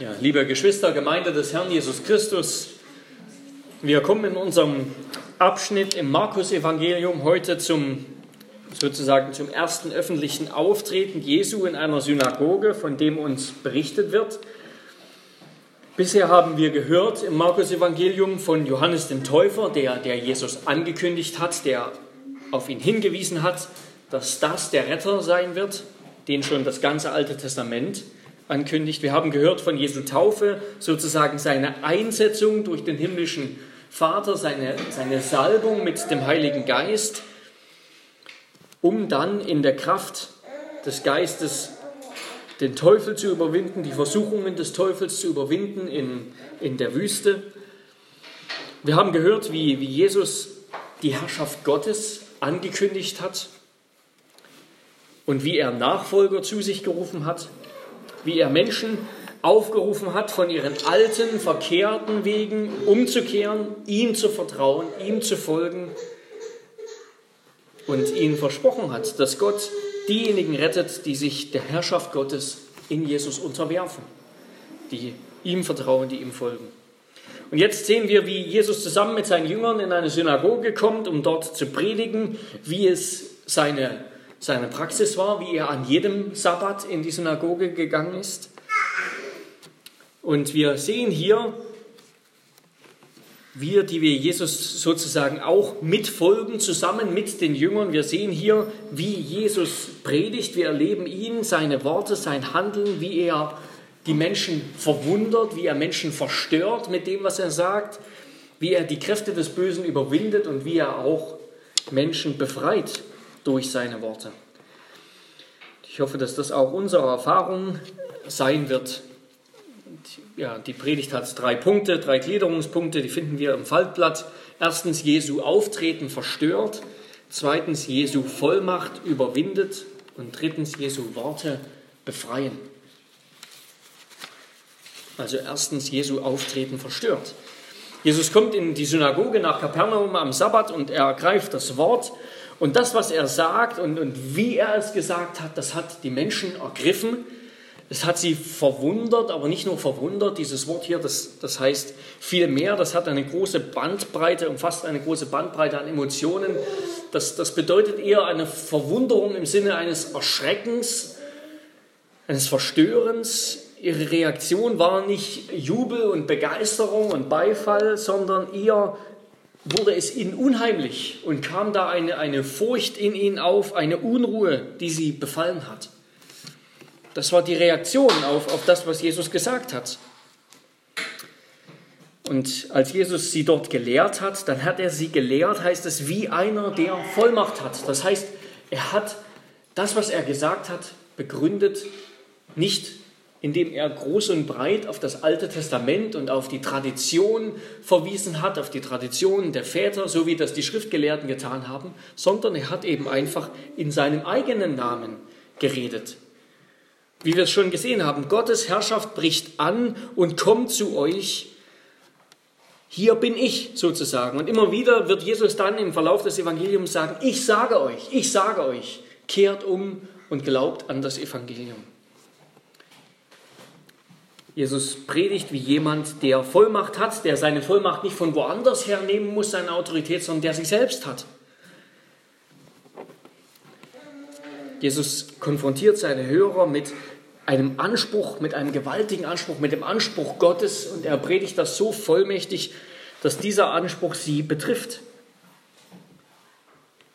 Ja, liebe Geschwister, Gemeinde des Herrn Jesus Christus, wir kommen in unserem Abschnitt im Markus-Evangelium heute zum sozusagen zum ersten öffentlichen Auftreten Jesu in einer Synagoge, von dem uns berichtet wird. Bisher haben wir gehört im Markus-Evangelium von Johannes dem Täufer, der, der Jesus angekündigt hat, der auf ihn hingewiesen hat, dass das der Retter sein wird, den schon das ganze Alte Testament ankündigt. Wir haben gehört von Jesu Taufe, sozusagen seine Einsetzung durch den himmlischen Vater, seine, seine Salbung mit dem Heiligen Geist, um dann in der Kraft des Geistes den Teufel zu überwinden, die Versuchungen des Teufels zu überwinden in, in der Wüste. Wir haben gehört, wie, wie Jesus die Herrschaft Gottes angekündigt hat und wie er Nachfolger zu sich gerufen hat wie er Menschen aufgerufen hat, von ihren alten, verkehrten Wegen umzukehren, ihm zu vertrauen, ihm zu folgen und ihnen versprochen hat, dass Gott diejenigen rettet, die sich der Herrschaft Gottes in Jesus unterwerfen, die ihm vertrauen, die ihm folgen. Und jetzt sehen wir, wie Jesus zusammen mit seinen Jüngern in eine Synagoge kommt, um dort zu predigen, wie es seine seine Praxis war, wie er an jedem Sabbat in die Synagoge gegangen ist. Und wir sehen hier, wir, die wir Jesus sozusagen auch mitfolgen, zusammen mit den Jüngern, wir sehen hier, wie Jesus predigt, wir erleben ihn, seine Worte, sein Handeln, wie er die Menschen verwundert, wie er Menschen verstört mit dem, was er sagt, wie er die Kräfte des Bösen überwindet und wie er auch Menschen befreit durch seine Worte. Ich hoffe, dass das auch unsere Erfahrung sein wird. Ja, die Predigt hat drei Punkte, drei Gliederungspunkte, die finden wir im Faltblatt. Erstens, Jesu Auftreten verstört. Zweitens, Jesu Vollmacht überwindet. Und drittens, Jesu Worte befreien. Also erstens, Jesu Auftreten verstört. Jesus kommt in die Synagoge nach Kapernaum am Sabbat und er ergreift das Wort und das, was er sagt und, und wie er es gesagt hat, das hat die Menschen ergriffen. Es hat sie verwundert, aber nicht nur verwundert. Dieses Wort hier, das, das heißt viel mehr. Das hat eine große Bandbreite, umfasst eine große Bandbreite an Emotionen. Das, das bedeutet eher eine Verwunderung im Sinne eines Erschreckens, eines Verstörens. Ihre Reaktion war nicht Jubel und Begeisterung und Beifall, sondern eher wurde es ihnen unheimlich und kam da eine, eine Furcht in ihnen auf, eine Unruhe, die sie befallen hat. Das war die Reaktion auf, auf das, was Jesus gesagt hat. Und als Jesus sie dort gelehrt hat, dann hat er sie gelehrt, heißt es, wie einer, der Vollmacht hat. Das heißt, er hat das, was er gesagt hat, begründet, nicht indem er groß und breit auf das Alte Testament und auf die Tradition verwiesen hat, auf die Traditionen der Väter, so wie das die Schriftgelehrten getan haben, sondern er hat eben einfach in seinem eigenen Namen geredet. Wie wir es schon gesehen haben, Gottes Herrschaft bricht an und kommt zu euch. Hier bin ich sozusagen. Und immer wieder wird Jesus dann im Verlauf des Evangeliums sagen, ich sage euch, ich sage euch, kehrt um und glaubt an das Evangelium. Jesus predigt wie jemand, der Vollmacht hat, der seine Vollmacht nicht von woanders hernehmen muss, seine Autorität, sondern der sie selbst hat. Jesus konfrontiert seine Hörer mit einem Anspruch, mit einem gewaltigen Anspruch, mit dem Anspruch Gottes und er predigt das so vollmächtig, dass dieser Anspruch sie betrifft.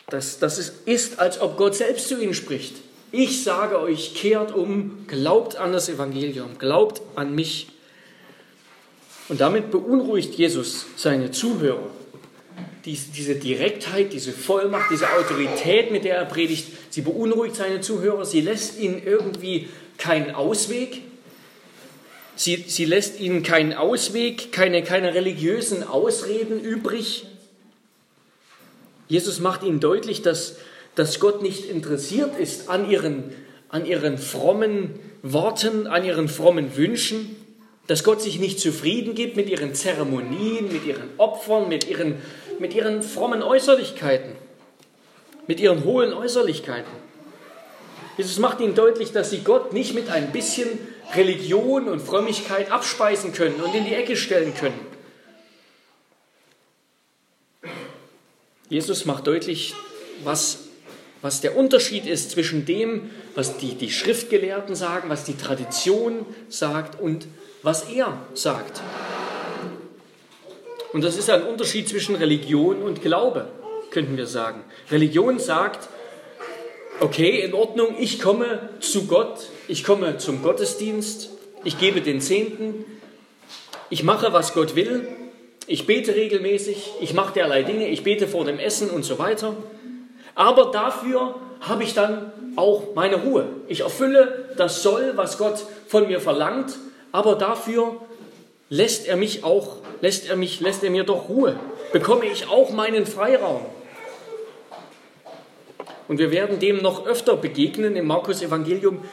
Das, das ist, ist, als ob Gott selbst zu ihnen spricht. Ich sage euch, kehrt um, glaubt an das Evangelium, glaubt an mich. Und damit beunruhigt Jesus seine Zuhörer. diese Direktheit, diese Vollmacht, diese Autorität, mit der er predigt, sie beunruhigt seine Zuhörer. Sie lässt ihnen irgendwie keinen Ausweg. Sie, sie lässt ihnen keinen Ausweg, keine, keine religiösen Ausreden übrig. Jesus macht ihnen deutlich, dass dass Gott nicht interessiert ist an ihren, an ihren frommen Worten, an ihren frommen Wünschen, dass Gott sich nicht zufrieden gibt mit ihren Zeremonien, mit ihren Opfern, mit ihren, mit ihren frommen Äußerlichkeiten, mit ihren hohen Äußerlichkeiten. Jesus macht ihnen deutlich, dass sie Gott nicht mit ein bisschen Religion und Frömmigkeit abspeisen können und in die Ecke stellen können. Jesus macht deutlich, was, was der Unterschied ist zwischen dem, was die, die Schriftgelehrten sagen, was die Tradition sagt und was er sagt. Und das ist ein Unterschied zwischen Religion und Glaube, könnten wir sagen. Religion sagt, okay, in Ordnung, ich komme zu Gott, ich komme zum Gottesdienst, ich gebe den Zehnten, ich mache, was Gott will, ich bete regelmäßig, ich mache derlei Dinge, ich bete vor dem Essen und so weiter. Aber dafür habe ich dann auch meine Ruhe. Ich erfülle das Soll, was Gott von mir verlangt, aber dafür lässt er mich auch, lässt er mich, lässt er mir doch Ruhe. Bekomme ich auch meinen Freiraum. Und wir werden dem noch öfter begegnen im Markus Evangelium.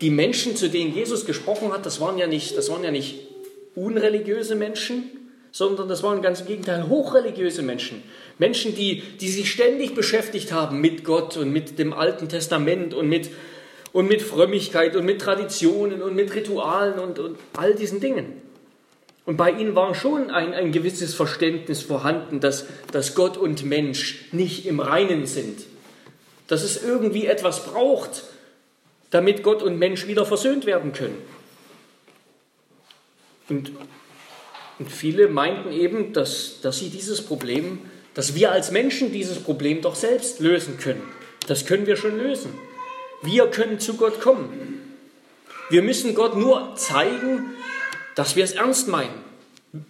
Die Menschen, zu denen Jesus gesprochen hat, das waren ja nicht, das waren ja nicht unreligiöse Menschen, sondern das waren ganz im Gegenteil hochreligiöse Menschen. Menschen, die, die sich ständig beschäftigt haben mit Gott und mit dem Alten Testament und mit, und mit Frömmigkeit und mit Traditionen und mit Ritualen und, und all diesen Dingen. Und bei ihnen war schon ein, ein gewisses Verständnis vorhanden, dass, dass Gott und Mensch nicht im Reinen sind. Dass es irgendwie etwas braucht, damit Gott und Mensch wieder versöhnt werden können. Und und viele meinten eben, dass, dass sie dieses Problem, dass wir als Menschen dieses Problem doch selbst lösen können. Das können wir schon lösen. Wir können zu Gott kommen. Wir müssen Gott nur zeigen, dass wir es ernst meinen.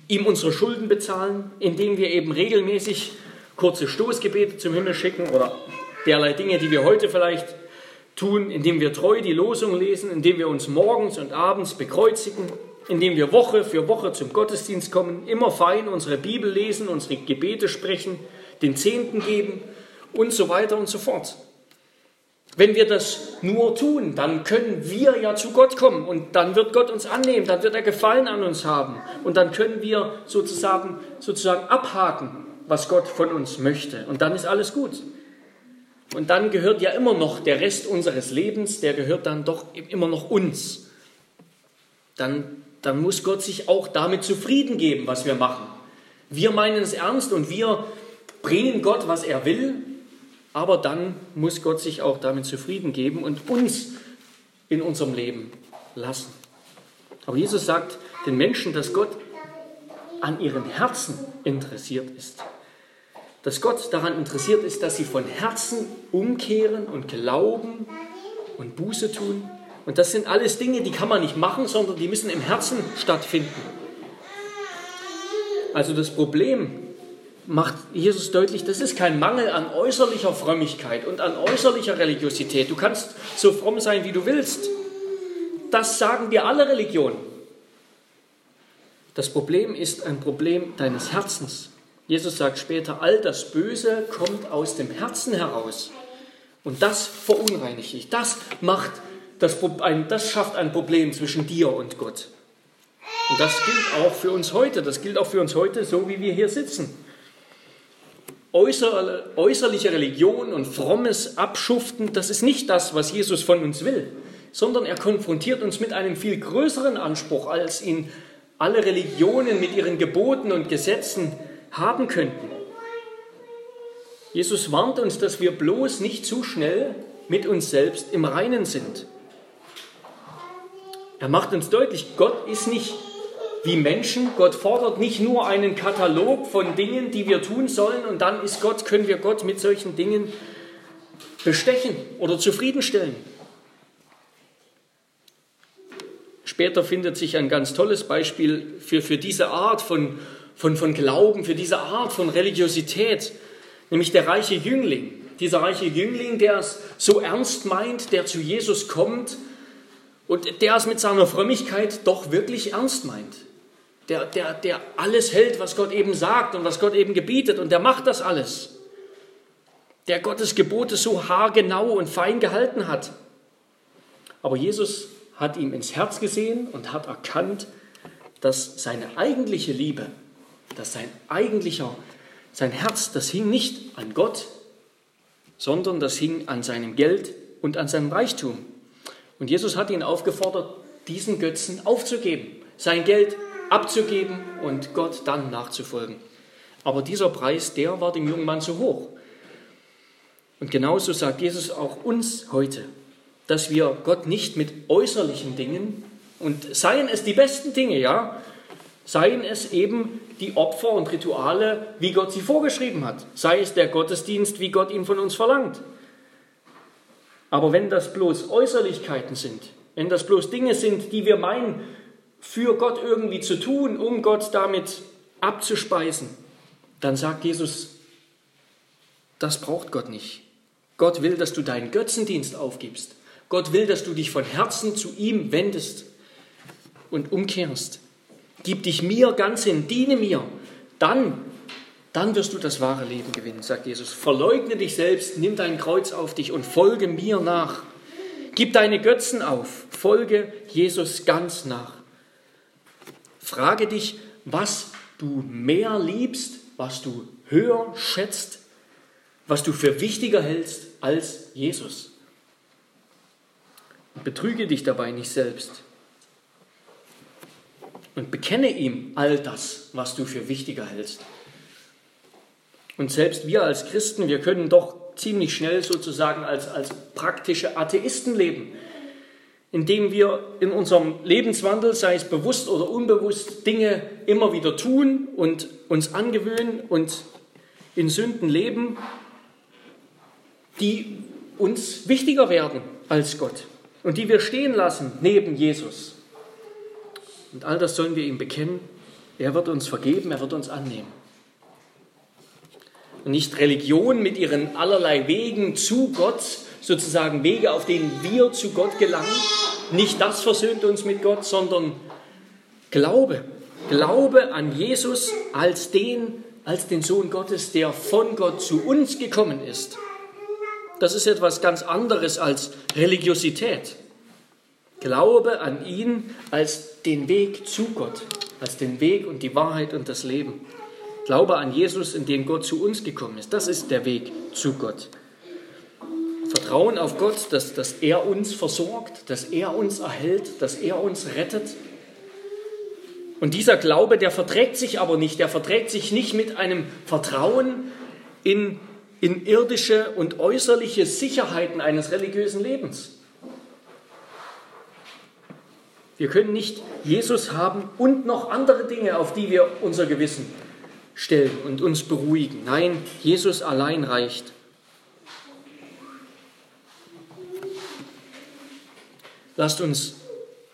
Ihm unsere Schulden bezahlen, indem wir eben regelmäßig kurze Stoßgebete zum Himmel schicken oder derlei Dinge, die wir heute vielleicht tun, indem wir treu die Losung lesen, indem wir uns morgens und abends bekreuzigen, indem wir Woche für Woche zum Gottesdienst kommen, immer fein unsere Bibel lesen, unsere Gebete sprechen, den Zehnten geben und so weiter und so fort. Wenn wir das nur tun, dann können wir ja zu Gott kommen und dann wird Gott uns annehmen, dann wird er Gefallen an uns haben und dann können wir sozusagen, sozusagen abhaken, was Gott von uns möchte und dann ist alles gut. Und dann gehört ja immer noch der Rest unseres Lebens, der gehört dann doch immer noch uns. Dann dann muss Gott sich auch damit zufrieden geben, was wir machen. Wir meinen es ernst und wir bringen Gott, was er will, aber dann muss Gott sich auch damit zufrieden geben und uns in unserem Leben lassen. Aber Jesus sagt den Menschen, dass Gott an ihren Herzen interessiert ist. Dass Gott daran interessiert ist, dass sie von Herzen umkehren und glauben und Buße tun und das sind alles Dinge, die kann man nicht machen, sondern die müssen im Herzen stattfinden. Also das Problem macht Jesus deutlich, das ist kein Mangel an äußerlicher Frömmigkeit und an äußerlicher Religiosität. Du kannst so fromm sein, wie du willst. Das sagen dir alle Religionen. Das Problem ist ein Problem deines Herzens. Jesus sagt später, all das Böse kommt aus dem Herzen heraus. Und das verunreinigt dich. Das macht das, ein, das schafft ein Problem zwischen dir und Gott. Und das gilt auch für uns heute. Das gilt auch für uns heute, so wie wir hier sitzen. Äußer, äußerliche Religion und frommes Abschuften, das ist nicht das, was Jesus von uns will, sondern er konfrontiert uns mit einem viel größeren Anspruch, als ihn alle Religionen mit ihren Geboten und Gesetzen haben könnten. Jesus warnt uns, dass wir bloß nicht zu schnell mit uns selbst im Reinen sind. Er macht uns deutlich, Gott ist nicht wie Menschen. Gott fordert nicht nur einen Katalog von Dingen, die wir tun sollen und dann ist Gott, können wir Gott mit solchen Dingen bestechen oder zufriedenstellen. Später findet sich ein ganz tolles Beispiel für, für diese Art von, von, von Glauben, für diese Art von Religiosität, nämlich der reiche Jüngling. Dieser reiche Jüngling, der es so ernst meint, der zu Jesus kommt und der es mit seiner Frömmigkeit doch wirklich ernst meint. Der, der, der alles hält, was Gott eben sagt und was Gott eben gebietet. Und der macht das alles. Der Gottes Gebote so haargenau und fein gehalten hat. Aber Jesus hat ihm ins Herz gesehen und hat erkannt, dass seine eigentliche Liebe, dass sein eigentlicher, sein Herz, das hing nicht an Gott, sondern das hing an seinem Geld, und an seinem Reichtum. Und Jesus hat ihn aufgefordert, diesen Götzen aufzugeben, sein Geld abzugeben und Gott dann nachzufolgen. Aber dieser Preis, der war dem jungen Mann zu hoch. Und genauso sagt Jesus auch uns heute, dass wir Gott nicht mit äußerlichen Dingen, und seien es die besten Dinge, ja, seien es eben die Opfer und Rituale, wie Gott sie vorgeschrieben hat, sei es der Gottesdienst, wie Gott ihn von uns verlangt. Aber wenn das bloß Äußerlichkeiten sind, wenn das bloß Dinge sind, die wir meinen, für Gott irgendwie zu tun, um Gott damit abzuspeisen, dann sagt Jesus, das braucht Gott nicht. Gott will, dass du deinen Götzendienst aufgibst. Gott will, dass du dich von Herzen zu ihm wendest und umkehrst. Gib dich mir ganz hin, diene mir. Dann, dann wirst du das wahre Leben gewinnen, sagt Jesus. Verleugne dich selbst, nimm dein Kreuz auf dich und folge mir nach. Gib deine Götzen auf, folge Jesus ganz nach. Frage dich, was du mehr liebst, was du höher schätzt, was du für wichtiger hältst als Jesus. Betrüge dich dabei nicht selbst und bekenne ihm all das, was du für wichtiger hältst. Und selbst wir als Christen, wir können doch ziemlich schnell sozusagen als, als praktische Atheisten leben, indem wir in unserem Lebenswandel, sei es bewusst oder unbewusst, Dinge immer wieder tun und uns angewöhnen und in Sünden leben, die uns wichtiger werden als Gott und die wir stehen lassen neben Jesus. Und all das sollen wir ihm bekennen. Er wird uns vergeben, er wird uns annehmen. Und nicht Religion mit ihren allerlei Wegen zu Gott, sozusagen Wege, auf denen wir zu Gott gelangen. Nicht das versöhnt uns mit Gott, sondern Glaube. Glaube an Jesus als den, als den Sohn Gottes, der von Gott zu uns gekommen ist. Das ist etwas ganz anderes als Religiosität. Glaube an ihn als den Weg zu Gott, als den Weg und die Wahrheit und das Leben. Glaube an Jesus, in dem Gott zu uns gekommen ist. Das ist der Weg zu Gott. Vertrauen auf Gott, dass, dass er uns versorgt, dass er uns erhält, dass er uns rettet. Und dieser Glaube, der verträgt sich aber nicht, der verträgt sich nicht mit einem Vertrauen in, in irdische und äußerliche Sicherheiten eines religiösen Lebens. Wir können nicht Jesus haben und noch andere Dinge, auf die wir unser Gewissen stellen und uns beruhigen. Nein, Jesus allein reicht. Lasst uns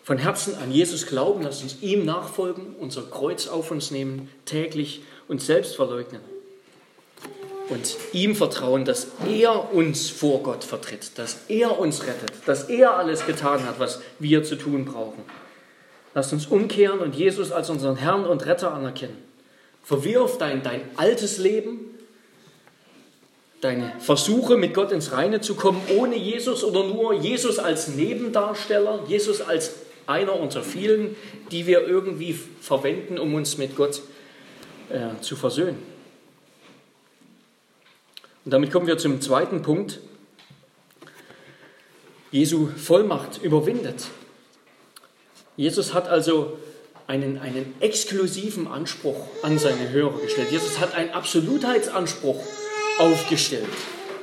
von Herzen an Jesus glauben, lasst uns ihm nachfolgen, unser Kreuz auf uns nehmen, täglich uns selbst verleugnen und ihm vertrauen, dass er uns vor Gott vertritt, dass er uns rettet, dass er alles getan hat, was wir zu tun brauchen. Lasst uns umkehren und Jesus als unseren Herrn und Retter anerkennen. Verwirf dein, dein altes Leben, deine Versuche, mit Gott ins Reine zu kommen, ohne Jesus oder nur Jesus als Nebendarsteller, Jesus als einer unter vielen, die wir irgendwie verwenden, um uns mit Gott äh, zu versöhnen. Und damit kommen wir zum zweiten Punkt. Jesu Vollmacht überwindet. Jesus hat also einen, einen exklusiven Anspruch an seine Hörer gestellt. Jesus hat einen Absolutheitsanspruch aufgestellt.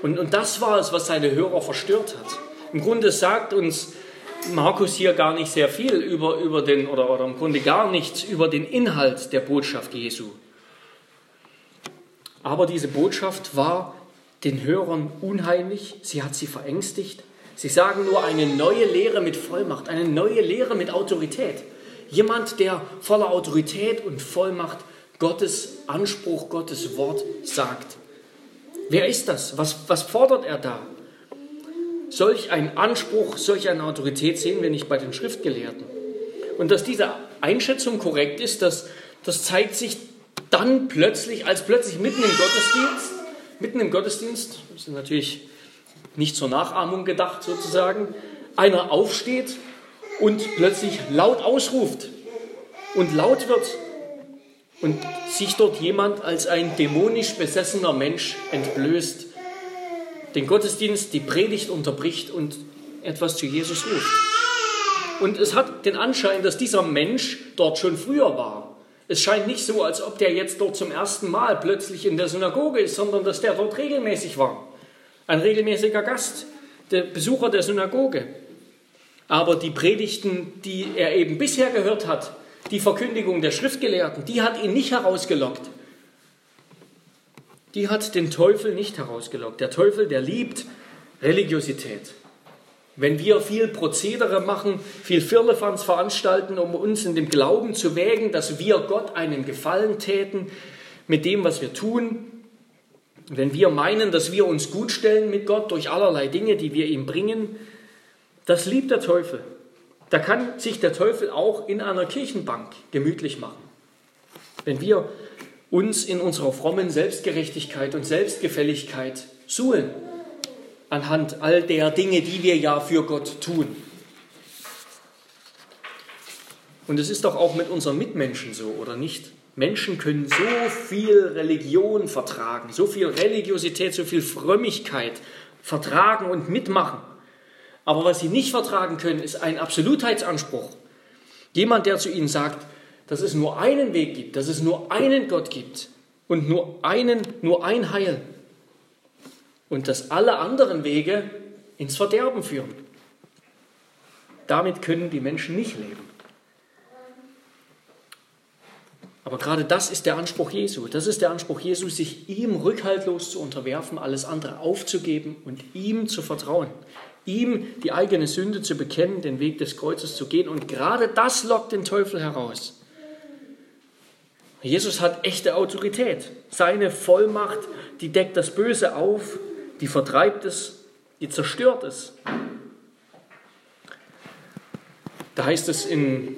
Und, und das war es, was seine Hörer verstört hat. Im Grunde sagt uns Markus hier gar nicht sehr viel über, über den, oder, oder im Grunde gar nichts über den Inhalt der Botschaft Jesu. Aber diese Botschaft war den Hörern unheimlich, sie hat sie verängstigt. Sie sagen nur eine neue Lehre mit Vollmacht, eine neue Lehre mit Autorität. Jemand, der voller Autorität und Vollmacht Gottes Anspruch, Gottes Wort sagt. Wer ist das? Was, was fordert er da? Solch ein Anspruch, solch eine Autorität sehen wir nicht bei den Schriftgelehrten. Und dass diese Einschätzung korrekt ist, das, das zeigt sich dann plötzlich, als plötzlich mitten im Gottesdienst mitten im Gottesdienst, das ist natürlich nicht zur Nachahmung gedacht sozusagen, einer aufsteht und plötzlich laut ausruft und laut wird und sich dort jemand als ein dämonisch besessener Mensch entblößt, den Gottesdienst, die Predigt unterbricht und etwas zu Jesus ruft. Und es hat den Anschein, dass dieser Mensch dort schon früher war. Es scheint nicht so, als ob der jetzt dort zum ersten Mal plötzlich in der Synagoge ist, sondern dass der dort regelmäßig war. Ein regelmäßiger Gast, der Besucher der Synagoge. Aber die Predigten, die er eben bisher gehört hat, die Verkündigung der Schriftgelehrten, die hat ihn nicht herausgelockt. Die hat den Teufel nicht herausgelockt. Der Teufel, der liebt Religiosität. Wenn wir viel Prozedere machen, viel Firlefanz veranstalten, um uns in dem Glauben zu wägen, dass wir Gott einen Gefallen täten mit dem, was wir tun, wenn wir meinen, dass wir uns gut stellen mit Gott durch allerlei Dinge, die wir ihm bringen, das liebt der Teufel. Da kann sich der Teufel auch in einer Kirchenbank gemütlich machen. Wenn wir uns in unserer frommen Selbstgerechtigkeit und Selbstgefälligkeit suhlen, anhand all der Dinge, die wir ja für Gott tun. Und es ist doch auch mit unseren Mitmenschen so, oder nicht? Menschen können so viel Religion vertragen, so viel Religiosität, so viel Frömmigkeit vertragen und mitmachen. Aber was sie nicht vertragen können, ist ein Absolutheitsanspruch. Jemand, der zu ihnen sagt, dass es nur einen Weg gibt, dass es nur einen Gott gibt und nur einen, nur ein Heil und dass alle anderen Wege ins Verderben führen. Damit können die Menschen nicht leben. Aber gerade das ist der Anspruch Jesu. Das ist der Anspruch Jesu, sich ihm rückhaltlos zu unterwerfen, alles andere aufzugeben und ihm zu vertrauen. Ihm die eigene Sünde zu bekennen, den Weg des Kreuzes zu gehen. Und gerade das lockt den Teufel heraus. Jesus hat echte Autorität. Seine Vollmacht, die deckt das Böse auf die vertreibt es, die zerstört es. Da heißt es in,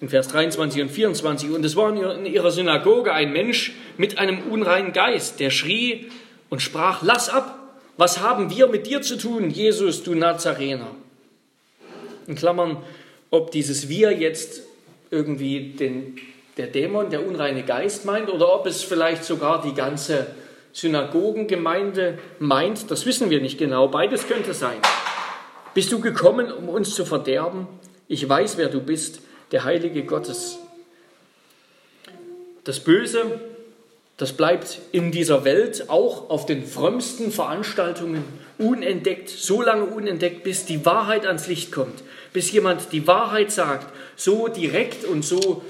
in Vers 23 und 24, und es war in ihrer Synagoge ein Mensch mit einem unreinen Geist, der schrie und sprach, lass ab, was haben wir mit dir zu tun, Jesus, du Nazarener? In Klammern, ob dieses Wir jetzt irgendwie den, der Dämon, der unreine Geist meint, oder ob es vielleicht sogar die ganze Synagogengemeinde meint, das wissen wir nicht genau. Beides könnte sein. Bist du gekommen, um uns zu verderben? Ich weiß, wer du bist, der Heilige Gottes. Das Böse, das bleibt in dieser Welt auch auf den frömmsten Veranstaltungen unentdeckt, so lange unentdeckt, bis die Wahrheit ans Licht kommt, bis jemand die Wahrheit sagt, so direkt und so,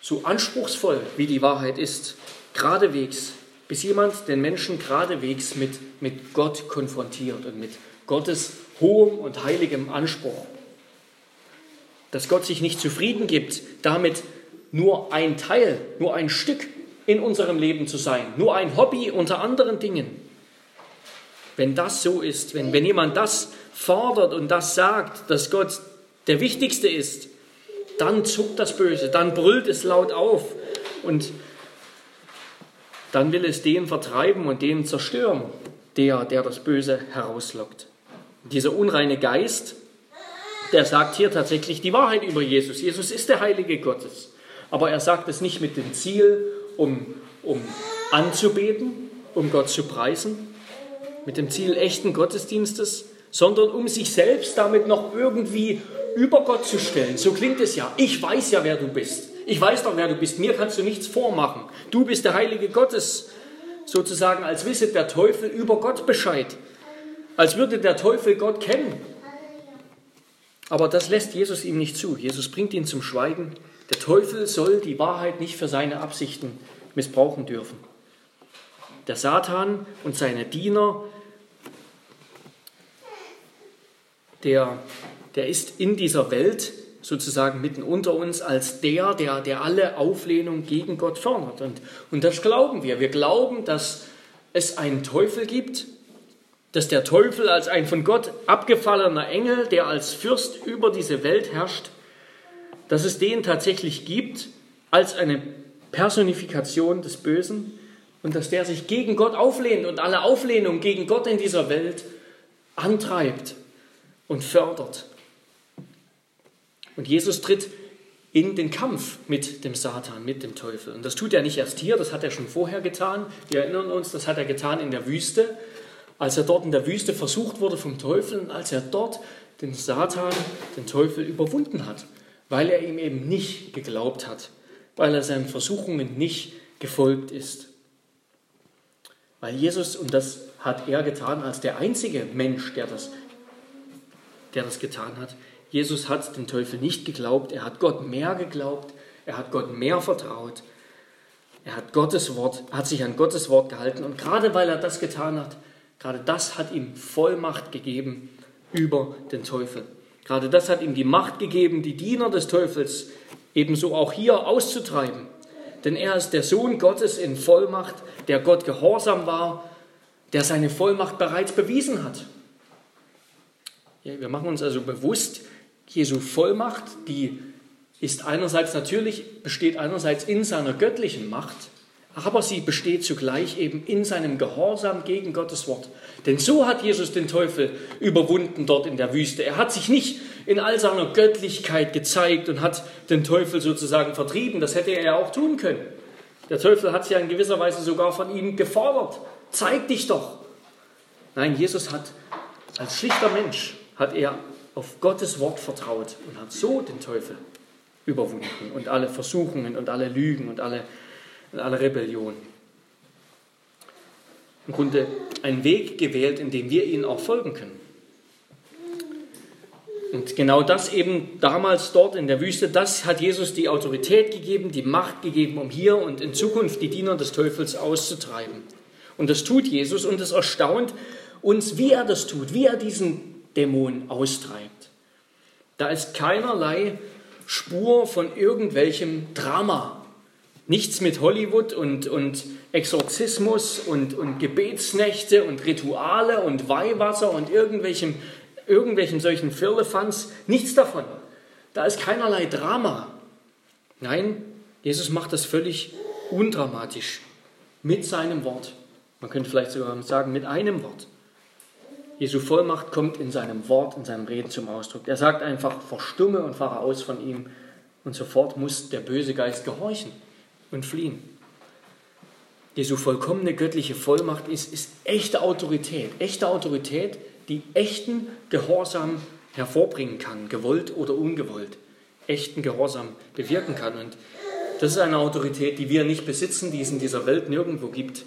so anspruchsvoll, wie die Wahrheit ist, geradewegs bis jemand den Menschen geradewegs mit, mit Gott konfrontiert und mit Gottes hohem und heiligem Anspruch. Dass Gott sich nicht zufrieden gibt, damit nur ein Teil, nur ein Stück in unserem Leben zu sein, nur ein Hobby unter anderen Dingen. Wenn das so ist, wenn, wenn jemand das fordert und das sagt, dass Gott der Wichtigste ist, dann zuckt das Böse, dann brüllt es laut auf und dann will es den vertreiben und den zerstören, der, der das Böse herauslockt. Dieser unreine Geist, der sagt hier tatsächlich die Wahrheit über Jesus. Jesus ist der Heilige Gottes. Aber er sagt es nicht mit dem Ziel, um, um anzubeten, um Gott zu preisen, mit dem Ziel echten Gottesdienstes, sondern um sich selbst damit noch irgendwie über Gott zu stellen. So klingt es ja. Ich weiß ja, wer du bist. Ich weiß doch, wer du bist. Mir kannst du nichts vormachen. Du bist der Heilige Gottes. Sozusagen, als wisse der Teufel über Gott Bescheid. Als würde der Teufel Gott kennen. Aber das lässt Jesus ihm nicht zu. Jesus bringt ihn zum Schweigen. Der Teufel soll die Wahrheit nicht für seine Absichten missbrauchen dürfen. Der Satan und seine Diener, der, der ist in dieser Welt sozusagen mitten unter uns als der, der, der alle Auflehnung gegen Gott fördert. Und, und das glauben wir. Wir glauben, dass es einen Teufel gibt, dass der Teufel als ein von Gott abgefallener Engel, der als Fürst über diese Welt herrscht, dass es den tatsächlich gibt als eine Personifikation des Bösen und dass der sich gegen Gott auflehnt und alle Auflehnung gegen Gott in dieser Welt antreibt und fördert. Und Jesus tritt in den Kampf mit dem Satan, mit dem Teufel. Und das tut er nicht erst hier, das hat er schon vorher getan. Wir erinnern uns, das hat er getan in der Wüste, als er dort in der Wüste versucht wurde vom Teufel und als er dort den Satan, den Teufel überwunden hat, weil er ihm eben nicht geglaubt hat, weil er seinen Versuchungen nicht gefolgt ist. Weil Jesus, und das hat er getan als der einzige Mensch, der das, der das getan hat, Jesus hat den Teufel nicht geglaubt, er hat Gott mehr geglaubt, er hat Gott mehr vertraut, er hat Gottes Wort, hat sich an Gottes Wort gehalten und gerade weil er das getan hat, gerade das hat ihm Vollmacht gegeben über den Teufel. Gerade das hat ihm die Macht gegeben, die Diener des Teufels ebenso auch hier auszutreiben. Denn er ist der Sohn Gottes in Vollmacht, der Gott gehorsam war, der seine Vollmacht bereits bewiesen hat. Ja, wir machen uns also bewusst, Jesu Vollmacht, die ist einerseits natürlich, besteht einerseits in seiner göttlichen Macht, aber sie besteht zugleich eben in seinem Gehorsam gegen Gottes Wort. Denn so hat Jesus den Teufel überwunden dort in der Wüste. Er hat sich nicht in all seiner Göttlichkeit gezeigt und hat den Teufel sozusagen vertrieben. Das hätte er ja auch tun können. Der Teufel hat sich ja in gewisser Weise sogar von ihm gefordert. Zeig dich doch. Nein, Jesus hat als schlichter Mensch hat er auf Gottes Wort vertraut und hat so den Teufel überwunden und alle Versuchungen und alle Lügen und alle, und alle Rebellion. Im Grunde einen Weg gewählt, in dem wir ihnen auch folgen können. Und genau das eben damals dort in der Wüste, das hat Jesus die Autorität gegeben, die Macht gegeben, um hier und in Zukunft die Diener des Teufels auszutreiben. Und das tut Jesus und es erstaunt uns, wie er das tut, wie er diesen Dämon austreibt. Da ist keinerlei Spur von irgendwelchem Drama. Nichts mit Hollywood und, und Exorzismus und, und Gebetsnächte und Rituale und Weihwasser und irgendwelchem, irgendwelchen solchen Firlefanz. Nichts davon. Da ist keinerlei Drama. Nein, Jesus macht das völlig undramatisch mit seinem Wort. Man könnte vielleicht sogar sagen, mit einem Wort. Jesu Vollmacht kommt in seinem Wort, in seinem Reden zum Ausdruck. Er sagt einfach, verstumme und fahre aus von ihm. Und sofort muss der böse Geist gehorchen und fliehen. Jesu vollkommene göttliche Vollmacht ist, ist echte Autorität. Echte Autorität, die echten Gehorsam hervorbringen kann, gewollt oder ungewollt. Echten Gehorsam bewirken kann. Und das ist eine Autorität, die wir nicht besitzen, die es in dieser Welt nirgendwo gibt.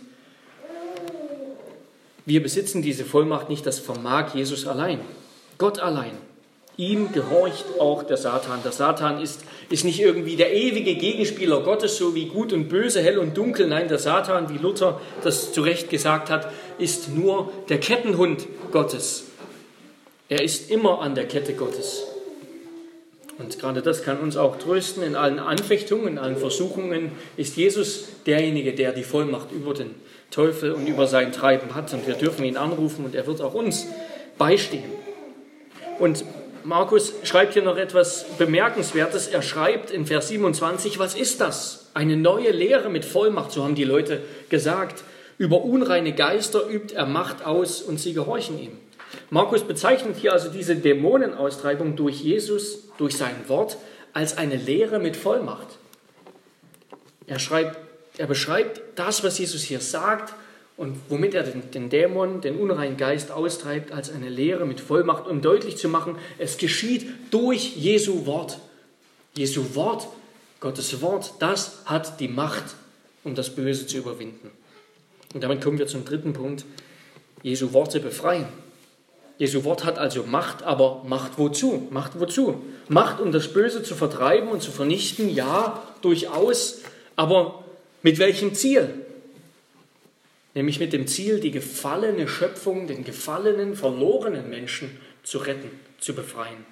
Wir besitzen diese Vollmacht nicht, das vermag Jesus allein. Gott allein. Ihm gehorcht auch der Satan. Der Satan ist, ist nicht irgendwie der ewige Gegenspieler Gottes, so wie gut und böse, hell und dunkel. Nein, der Satan, wie Luther das zu Recht gesagt hat, ist nur der Kettenhund Gottes. Er ist immer an der Kette Gottes. Und gerade das kann uns auch trösten. In allen Anfechtungen, in allen Versuchungen ist Jesus derjenige, der die Vollmacht über den Teufel und über sein Treiben hat. Und wir dürfen ihn anrufen und er wird auch uns beistehen. Und Markus schreibt hier noch etwas Bemerkenswertes. Er schreibt in Vers 27, was ist das? Eine neue Lehre mit Vollmacht, so haben die Leute gesagt. Über unreine Geister übt er Macht aus und sie gehorchen ihm. Markus bezeichnet hier also diese Dämonenaustreibung durch Jesus, durch sein Wort, als eine Lehre mit Vollmacht. Er schreibt, er beschreibt das, was Jesus hier sagt und womit er den, Dämon, den unreinen Geist austreibt, als eine Lehre mit Vollmacht, um deutlich zu machen, es geschieht durch Jesu Wort. Jesu Wort, Gottes Wort, das hat die Macht, um das Böse zu überwinden. Und damit kommen wir zum dritten Punkt. Jesu Worte befreien. Jesu Wort hat also Macht, aber Macht wozu? Macht wozu? Macht, um das Böse zu vertreiben und zu vernichten, ja, durchaus, aber mit welchem Ziel? Nämlich mit dem Ziel, die gefallene Schöpfung, den gefallenen, verlorenen Menschen zu retten, zu befreien.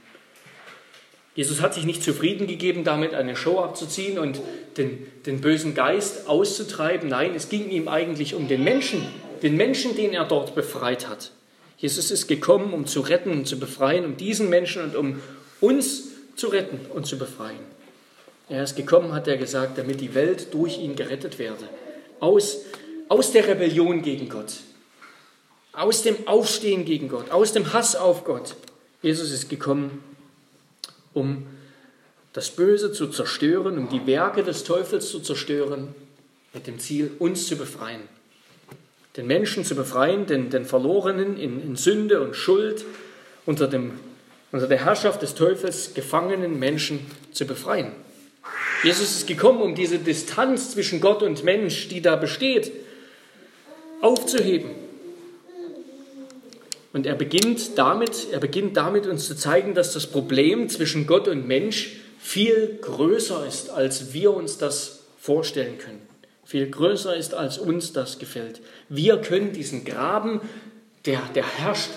Jesus hat sich nicht zufrieden gegeben, damit eine Show abzuziehen und den, den bösen Geist auszutreiben. Nein, es ging ihm eigentlich um den Menschen, den Menschen, den er dort befreit hat. Jesus ist gekommen, um zu retten und zu befreien, um diesen Menschen und um uns zu retten und zu befreien. Er ist gekommen, hat er gesagt, damit die Welt durch ihn gerettet werde. Aus, aus der Rebellion gegen Gott, aus dem Aufstehen gegen Gott, aus dem Hass auf Gott. Jesus ist gekommen, um das Böse zu zerstören, um die Werke des Teufels zu zerstören, mit dem Ziel, uns zu befreien. Den Menschen zu befreien, den, den Verlorenen in, in Sünde und Schuld, unter, dem, unter der Herrschaft des Teufels gefangenen Menschen zu befreien. Jesus ist gekommen, um diese Distanz zwischen Gott und Mensch, die da besteht, aufzuheben. Und er beginnt damit, er beginnt damit uns zu zeigen, dass das Problem zwischen Gott und Mensch viel größer ist, als wir uns das vorstellen können. Viel größer ist, als uns das gefällt. Wir können diesen Graben, der, der herrscht,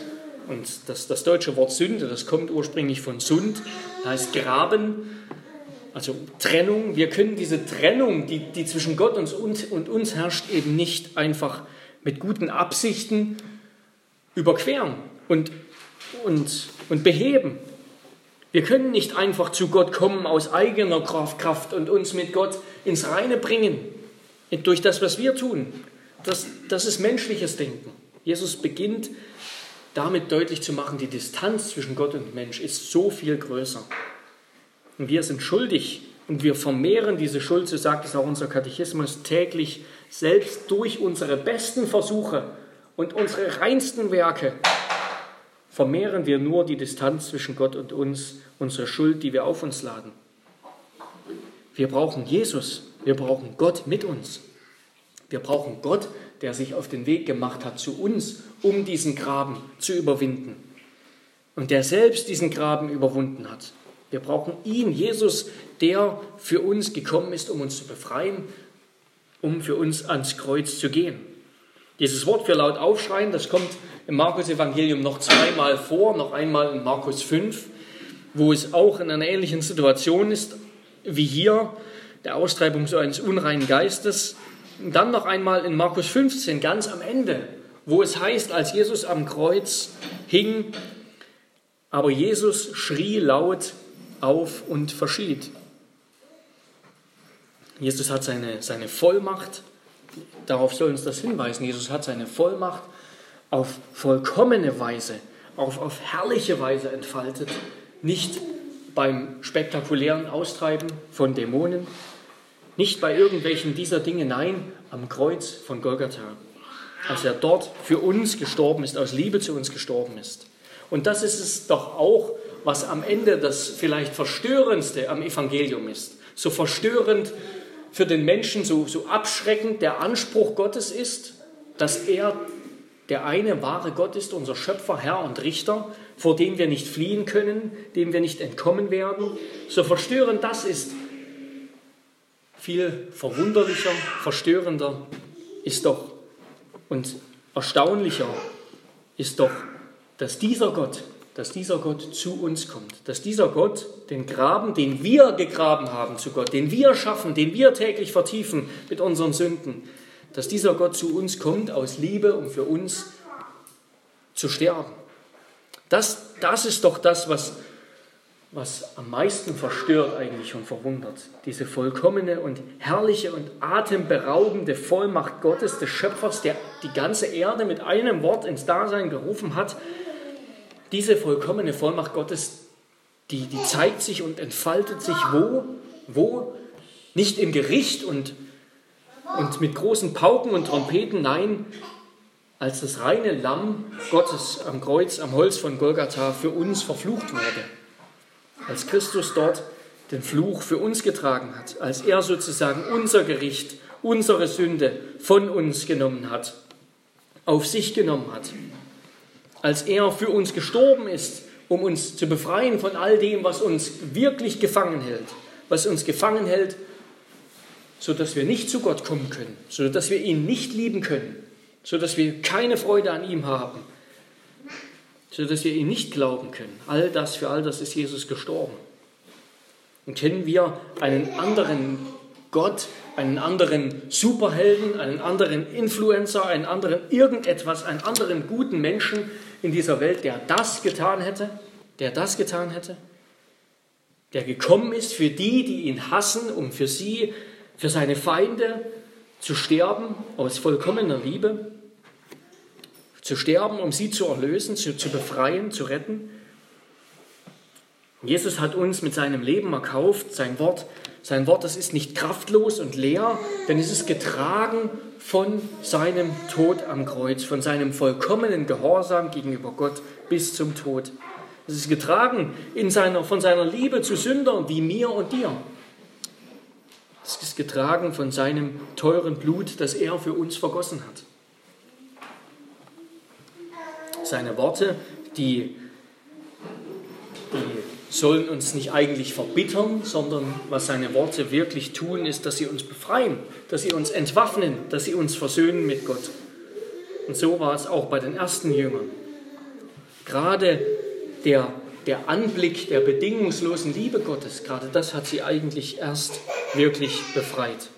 und das, das deutsche Wort Sünde, das kommt ursprünglich von Sund, heißt Graben, also Trennung. Wir können diese Trennung, die, die zwischen Gott und, und uns herrscht, eben nicht einfach mit guten Absichten überqueren und, und, und beheben. Wir können nicht einfach zu Gott kommen aus eigener Kraft und uns mit Gott ins Reine bringen, durch das, was wir tun. Das, das ist menschliches Denken. Jesus beginnt damit deutlich zu machen, die Distanz zwischen Gott und Mensch ist so viel größer. Und wir sind schuldig und wir vermehren diese Schuld, so sagt es auch unser Katechismus, täglich selbst durch unsere besten Versuche und unsere reinsten Werke. Vermehren wir nur die Distanz zwischen Gott und uns, unsere Schuld, die wir auf uns laden. Wir brauchen Jesus, wir brauchen Gott mit uns. Wir brauchen Gott, der sich auf den Weg gemacht hat zu uns, um diesen Graben zu überwinden. Und der selbst diesen Graben überwunden hat. Wir brauchen ihn, Jesus, der für uns gekommen ist, um uns zu befreien, um für uns ans Kreuz zu gehen. Dieses Wort für laut aufschreien, das kommt im Markus Evangelium noch zweimal vor, noch einmal in Markus 5, wo es auch in einer ähnlichen Situation ist wie hier, der Austreibung so eines unreinen Geistes. Und dann noch einmal in Markus 15, ganz am Ende, wo es heißt, als Jesus am Kreuz hing, aber Jesus schrie laut, auf und verschied. Jesus hat seine, seine Vollmacht, darauf soll uns das hinweisen, Jesus hat seine Vollmacht auf vollkommene Weise, auf, auf herrliche Weise entfaltet, nicht beim spektakulären Austreiben von Dämonen, nicht bei irgendwelchen dieser Dinge, nein, am Kreuz von Golgatha, als er dort für uns gestorben ist, aus Liebe zu uns gestorben ist. Und das ist es doch auch, was am Ende das vielleicht verstörendste am Evangelium ist. So verstörend für den Menschen, so, so abschreckend der Anspruch Gottes ist, dass er der eine wahre Gott ist, unser Schöpfer, Herr und Richter, vor dem wir nicht fliehen können, dem wir nicht entkommen werden. So verstörend das ist, viel verwunderlicher, verstörender ist doch und erstaunlicher ist doch, dass dieser Gott dass dieser Gott zu uns kommt, dass dieser Gott den Graben, den wir gegraben haben zu Gott, den wir schaffen, den wir täglich vertiefen mit unseren Sünden, dass dieser Gott zu uns kommt aus Liebe, um für uns zu sterben. Das, das ist doch das, was, was am meisten verstört eigentlich und verwundert. Diese vollkommene und herrliche und atemberaubende Vollmacht Gottes, des Schöpfers, der die ganze Erde mit einem Wort ins Dasein gerufen hat diese vollkommene Vollmacht Gottes, die, die zeigt sich und entfaltet sich wo? Wo? Nicht im Gericht und, und mit großen Pauken und Trompeten, nein, als das reine Lamm Gottes am Kreuz, am Holz von Golgatha für uns verflucht wurde. Als Christus dort den Fluch für uns getragen hat, als er sozusagen unser Gericht, unsere Sünde von uns genommen hat, auf sich genommen hat als er für uns gestorben ist, um uns zu befreien von all dem, was uns wirklich gefangen hält, was uns gefangen hält, sodass wir nicht zu Gott kommen können, sodass wir ihn nicht lieben können, sodass wir keine Freude an ihm haben, sodass wir ihn nicht glauben können. All das, für all das ist Jesus gestorben. Und kennen wir einen anderen Gott, einen anderen Superhelden, einen anderen Influencer, einen anderen irgendetwas, einen anderen guten Menschen, in dieser Welt, der das getan hätte, der das getan hätte, der gekommen ist für die, die ihn hassen, um für sie, für seine Feinde zu sterben aus vollkommener Liebe, zu sterben, um sie zu erlösen, zu, zu befreien, zu retten. Jesus hat uns mit seinem Leben erkauft, sein Wort. Sein Wort, das ist nicht kraftlos und leer, denn es ist getragen von seinem Tod am Kreuz, von seinem vollkommenen Gehorsam gegenüber Gott bis zum Tod. Es ist getragen in seiner, von seiner Liebe zu Sündern wie mir und dir. Es ist getragen von seinem teuren Blut, das er für uns vergossen hat. Seine Worte, die, die sollen uns nicht eigentlich verbittern, sondern was seine Worte wirklich tun, ist, dass sie uns befreien, dass sie uns entwaffnen, dass sie uns versöhnen mit Gott. Und so war es auch bei den ersten Jüngern. Gerade der, der Anblick der bedingungslosen Liebe Gottes, gerade das hat sie eigentlich erst wirklich befreit.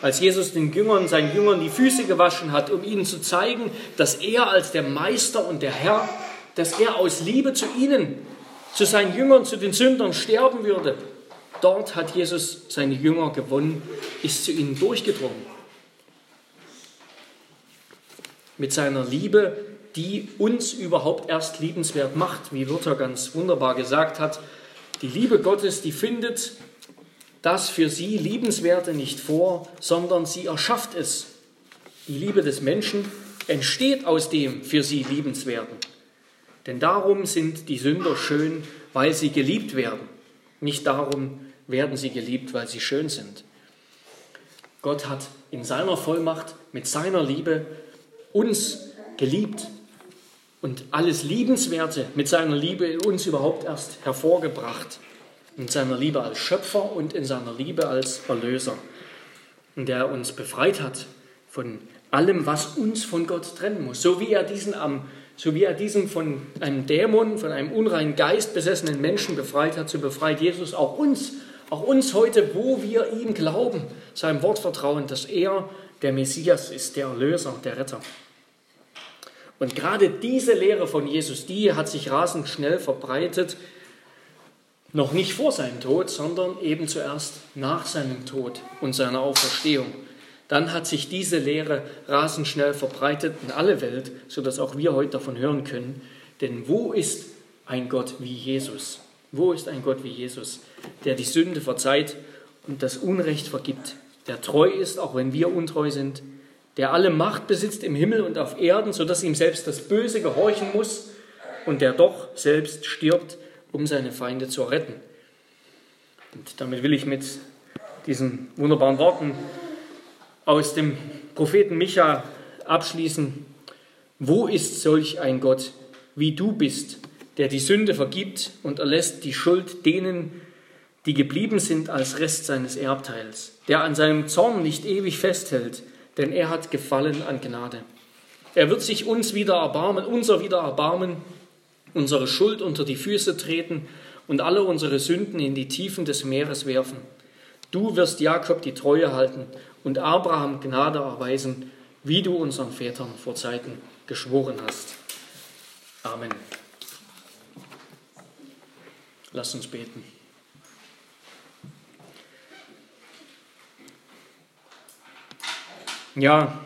Als Jesus den Jüngern, seinen Jüngern die Füße gewaschen hat, um ihnen zu zeigen, dass er als der Meister und der Herr, dass er aus Liebe zu ihnen, zu seinen Jüngern, zu den Sündern sterben würde. Dort hat Jesus seine Jünger gewonnen, ist zu ihnen durchgedrungen. Mit seiner Liebe die uns überhaupt erst liebenswert macht, wie Luther ganz wunderbar gesagt hat. Die Liebe Gottes, die findet das für sie Liebenswerte nicht vor, sondern sie erschafft es. Die Liebe des Menschen entsteht aus dem für sie Liebenswerten. Denn darum sind die Sünder schön, weil sie geliebt werden. Nicht darum werden sie geliebt, weil sie schön sind. Gott hat in seiner Vollmacht mit seiner Liebe uns geliebt und alles Liebenswerte mit seiner Liebe in uns überhaupt erst hervorgebracht. In seiner Liebe als Schöpfer und in seiner Liebe als Erlöser. Und der uns befreit hat von allem, was uns von Gott trennen muss. So wie er diesen, so wie er diesen von einem Dämon, von einem unreinen Geist besessenen Menschen befreit hat, so befreit Jesus auch uns. Auch uns heute, wo wir ihm glauben, seinem Wort vertrauen, dass er der Messias ist, der Erlöser, der Retter. Und gerade diese Lehre von Jesus, die hat sich rasend schnell verbreitet, noch nicht vor seinem Tod, sondern eben zuerst nach seinem Tod und seiner Auferstehung. Dann hat sich diese Lehre rasend schnell verbreitet in alle Welt, sodass auch wir heute davon hören können. Denn wo ist ein Gott wie Jesus? Wo ist ein Gott wie Jesus, der die Sünde verzeiht und das Unrecht vergibt, der treu ist, auch wenn wir untreu sind, der alle Macht besitzt im Himmel und auf Erden, sodass ihm selbst das Böse gehorchen muss und der doch selbst stirbt, um seine Feinde zu retten. Und damit will ich mit diesen wunderbaren Worten aus dem Propheten Micha abschließen. Wo ist solch ein Gott, wie du bist, der die Sünde vergibt und erlässt die Schuld denen, die geblieben sind als Rest seines Erbteils, der an seinem Zorn nicht ewig festhält, denn er hat Gefallen an Gnade. Er wird sich uns wieder erbarmen, unser wieder erbarmen, unsere Schuld unter die Füße treten und alle unsere Sünden in die Tiefen des Meeres werfen. Du wirst Jakob die Treue halten und Abraham Gnade erweisen, wie du unseren Vätern vor Zeiten geschworen hast. Amen. Lass uns beten. Ja,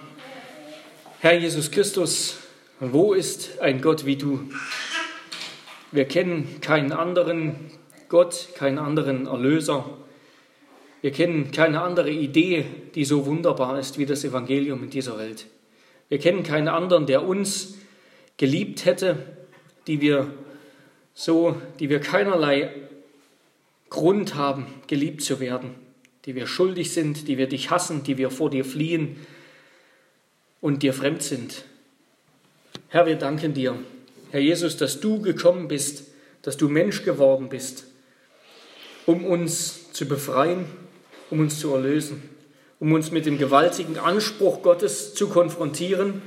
Herr Jesus Christus, wo ist ein Gott wie du? Wir kennen keinen anderen Gott, keinen anderen Erlöser. Wir kennen keine andere Idee, die so wunderbar ist wie das Evangelium in dieser Welt. Wir kennen keinen anderen, der uns geliebt hätte, die wir so, die wir keinerlei Grund haben, geliebt zu werden, die wir schuldig sind, die wir dich hassen, die wir vor dir fliehen, und dir fremd sind. Herr, wir danken dir, Herr Jesus, dass du gekommen bist, dass du Mensch geworden bist, um uns zu befreien, um uns zu erlösen, um uns mit dem gewaltigen Anspruch Gottes zu konfrontieren,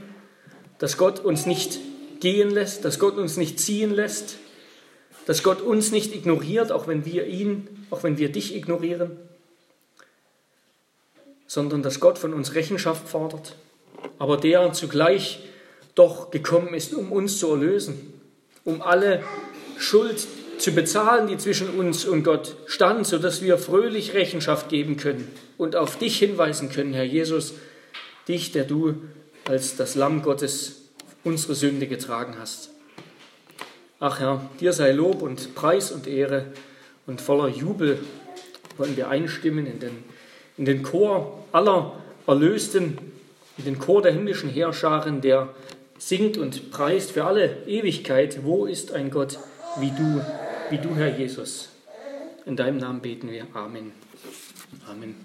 dass Gott uns nicht gehen lässt, dass Gott uns nicht ziehen lässt, dass Gott uns nicht ignoriert, auch wenn wir ihn, auch wenn wir dich ignorieren, sondern dass Gott von uns Rechenschaft fordert aber der zugleich doch gekommen ist, um uns zu erlösen, um alle Schuld zu bezahlen, die zwischen uns und Gott stand, sodass wir fröhlich Rechenschaft geben können und auf dich hinweisen können, Herr Jesus, dich, der du als das Lamm Gottes unsere Sünde getragen hast. Ach Herr, dir sei Lob und Preis und Ehre und voller Jubel wollen wir einstimmen in den, in den Chor aller Erlösten, in den Chor der himmlischen Heerscharen, der singt und preist für alle Ewigkeit, wo ist ein Gott, wie du, wie du, Herr Jesus. In deinem Namen beten wir. Amen. Amen.